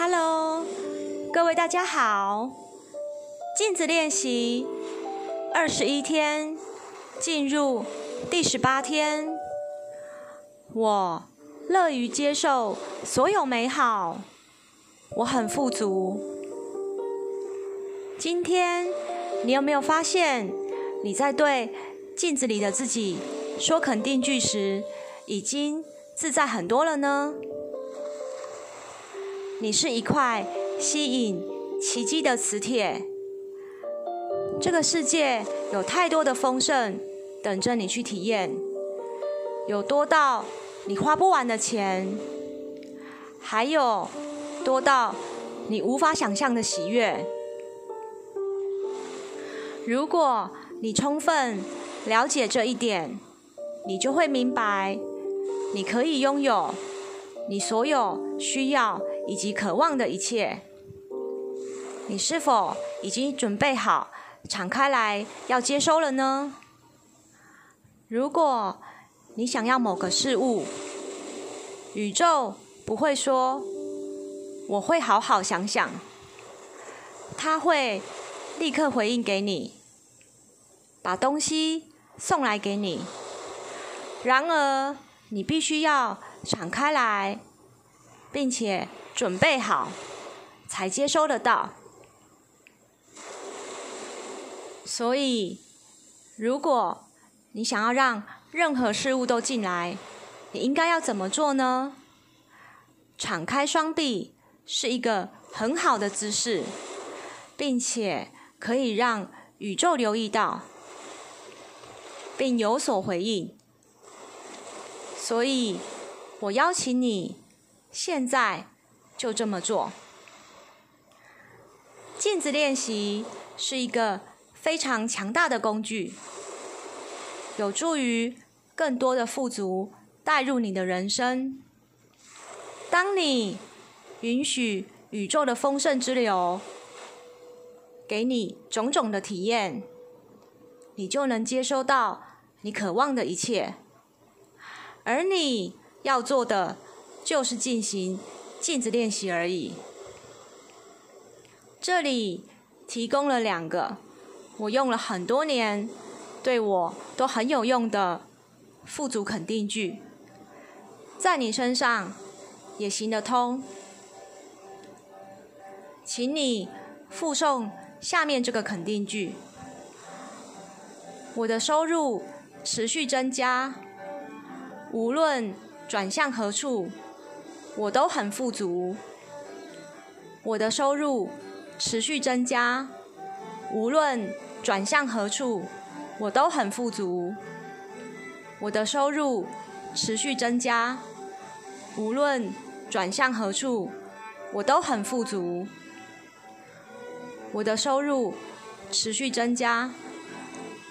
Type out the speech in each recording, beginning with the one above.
Hello，各位大家好。镜子练习二十一天，进入第十八天。我乐于接受所有美好，我很富足。今天你有没有发现，你在对镜子里的自己说肯定句时，已经自在很多了呢？你是一块吸引奇迹的磁铁。这个世界有太多的丰盛等着你去体验，有多到你花不完的钱，还有多到你无法想象的喜悦。如果你充分了解这一点，你就会明白，你可以拥有你所有需要以及渴望的一切，你是否已经准备好敞开来要接收了呢？如果你想要某个事物，宇宙不会说“我会好好想想”，它会立刻回应给你，把东西送来给你。然而，你必须要敞开来，并且。准备好，才接收得到。所以，如果你想要让任何事物都进来，你应该要怎么做呢？敞开双臂是一个很好的姿势，并且可以让宇宙留意到，并有所回应。所以，我邀请你现在。就这么做。镜子练习是一个非常强大的工具，有助于更多的富足带入你的人生。当你允许宇宙的丰盛之流给你种种的体验，你就能接收到你渴望的一切。而你要做的就是进行。镜子练习而已。这里提供了两个我用了很多年，对我都很有用的富足肯定句，在你身上也行得通。请你复诵下面这个肯定句：我的收入持续增加，无论转向何处。我都很富足，我的收入持续增加，无论转向何处，我都很富足。我的收入持续增加，无论转向何处，我都很富足。我的收入持续增加，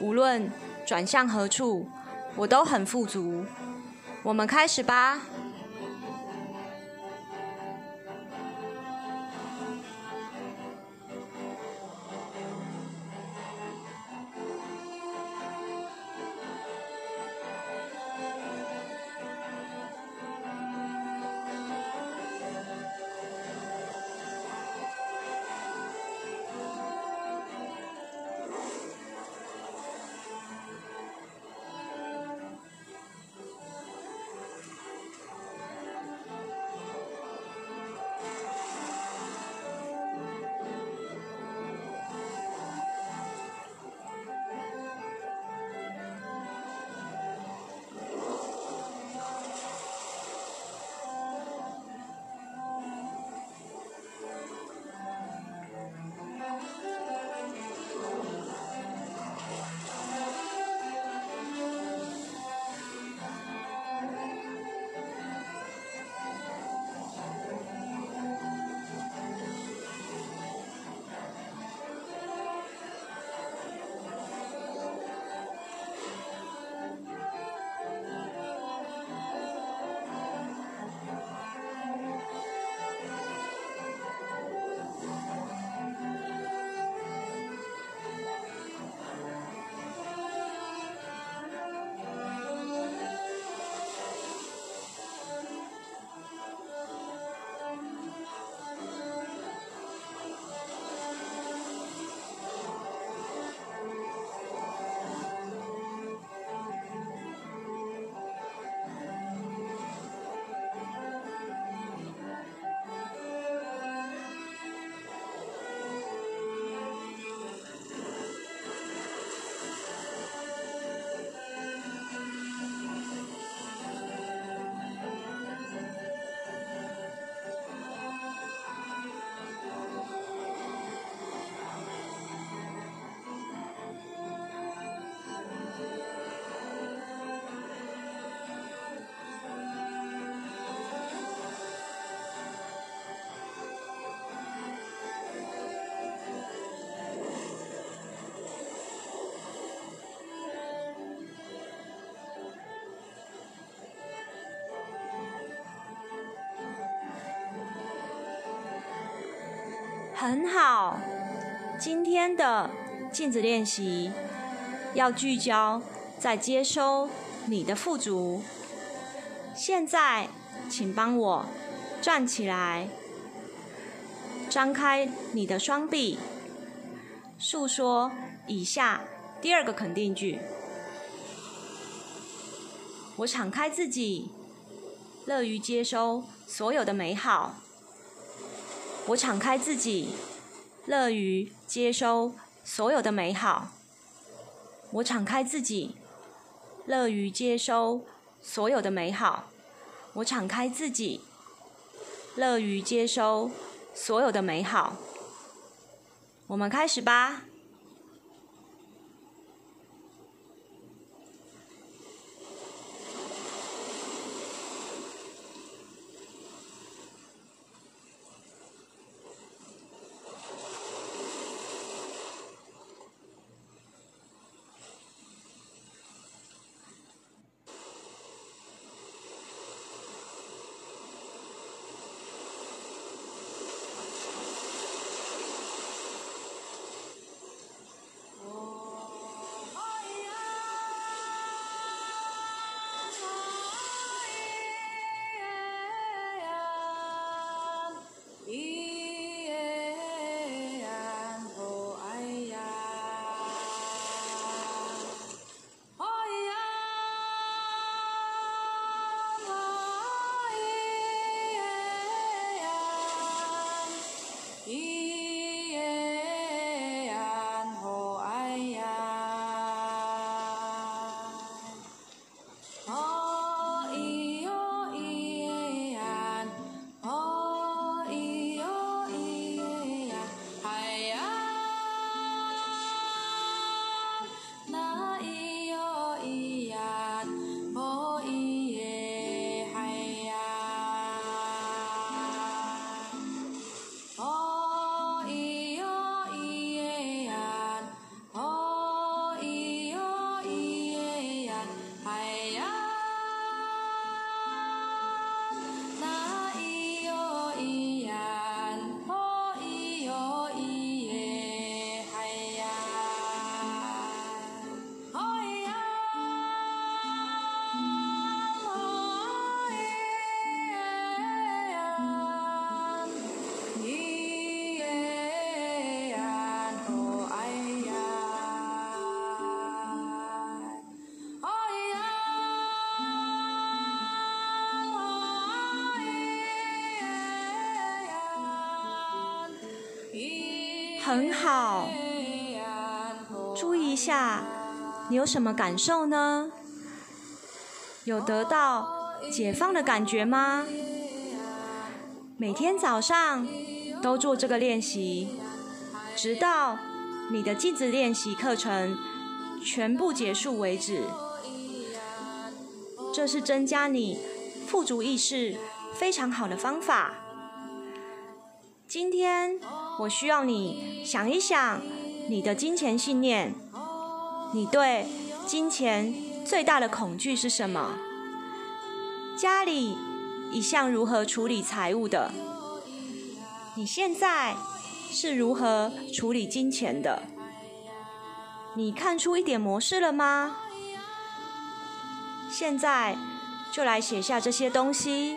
无论转向何处，我都很富足。我们开始吧。很好，今天的镜子练习要聚焦在接收你的富足。现在，请帮我站起来，张开你的双臂，诉说以下第二个肯定句：我敞开自己，乐于接收所有的美好。我敞开自己，乐于接收所有的美好。我敞开自己，乐于接收所有的美好。我敞开自己，乐于接收所有的美好。我们开始吧。很好，注意一下，你有什么感受呢？有得到解放的感觉吗？每天早上都做这个练习，直到你的镜子练习课程全部结束为止。这是增加你富足意识非常好的方法。今天。我需要你想一想你的金钱信念，你对金钱最大的恐惧是什么？家里一向如何处理财务的？你现在是如何处理金钱的？你看出一点模式了吗？现在就来写下这些东西，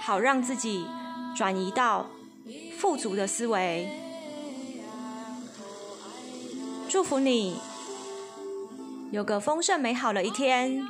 好让自己转移到。富足的思维，祝福你有个丰盛美好的一天。